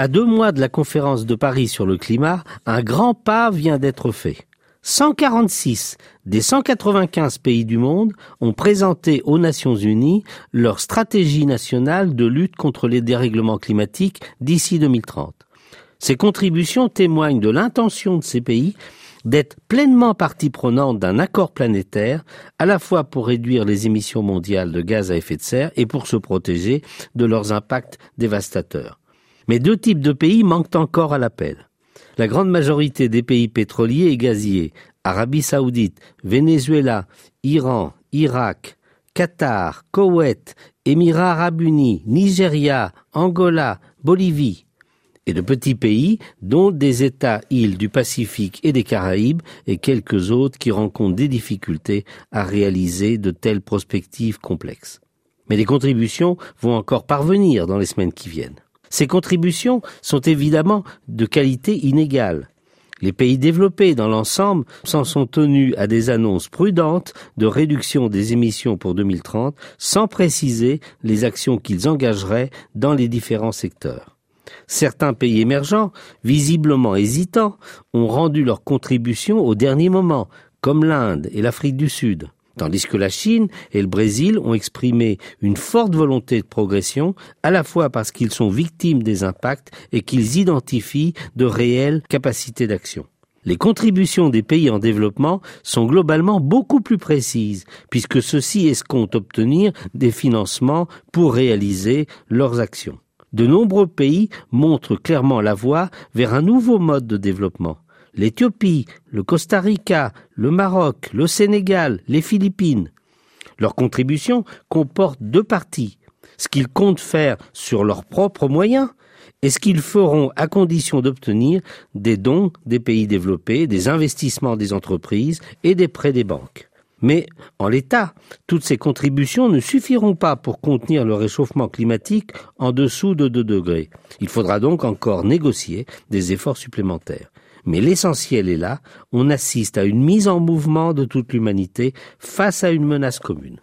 À deux mois de la conférence de Paris sur le climat, un grand pas vient d'être fait. 146 des 195 pays du monde ont présenté aux Nations Unies leur stratégie nationale de lutte contre les dérèglements climatiques d'ici 2030. Ces contributions témoignent de l'intention de ces pays d'être pleinement partie prenante d'un accord planétaire, à la fois pour réduire les émissions mondiales de gaz à effet de serre et pour se protéger de leurs impacts dévastateurs. Mais deux types de pays manquent encore à l'appel. La grande majorité des pays pétroliers et gaziers, Arabie saoudite, Venezuela, Iran, Irak, Qatar, Koweït, Émirats arabes unis, Nigeria, Angola, Bolivie, et de petits pays, dont des États-îles du Pacifique et des Caraïbes, et quelques autres qui rencontrent des difficultés à réaliser de telles prospectives complexes. Mais les contributions vont encore parvenir dans les semaines qui viennent. Ces contributions sont évidemment de qualité inégale. Les pays développés dans l'ensemble s'en sont tenus à des annonces prudentes de réduction des émissions pour 2030 sans préciser les actions qu'ils engageraient dans les différents secteurs. Certains pays émergents, visiblement hésitants, ont rendu leur contribution au dernier moment, comme l'Inde et l'Afrique du Sud, tandis que la Chine et le Brésil ont exprimé une forte volonté de progression, à la fois parce qu'ils sont victimes des impacts et qu'ils identifient de réelles capacités d'action. Les contributions des pays en développement sont globalement beaucoup plus précises, puisque ceux-ci escomptent obtenir des financements pour réaliser leurs actions de nombreux pays montrent clairement la voie vers un nouveau mode de développement. L'Éthiopie, le Costa Rica, le Maroc, le Sénégal, les Philippines. Leur contribution comporte deux parties. Ce qu'ils comptent faire sur leurs propres moyens et ce qu'ils feront à condition d'obtenir des dons des pays développés, des investissements des entreprises et des prêts des banques. Mais en l'état, toutes ces contributions ne suffiront pas pour contenir le réchauffement climatique en dessous de 2 degrés. Il faudra donc encore négocier des efforts supplémentaires. Mais l'essentiel est là, on assiste à une mise en mouvement de toute l'humanité face à une menace commune.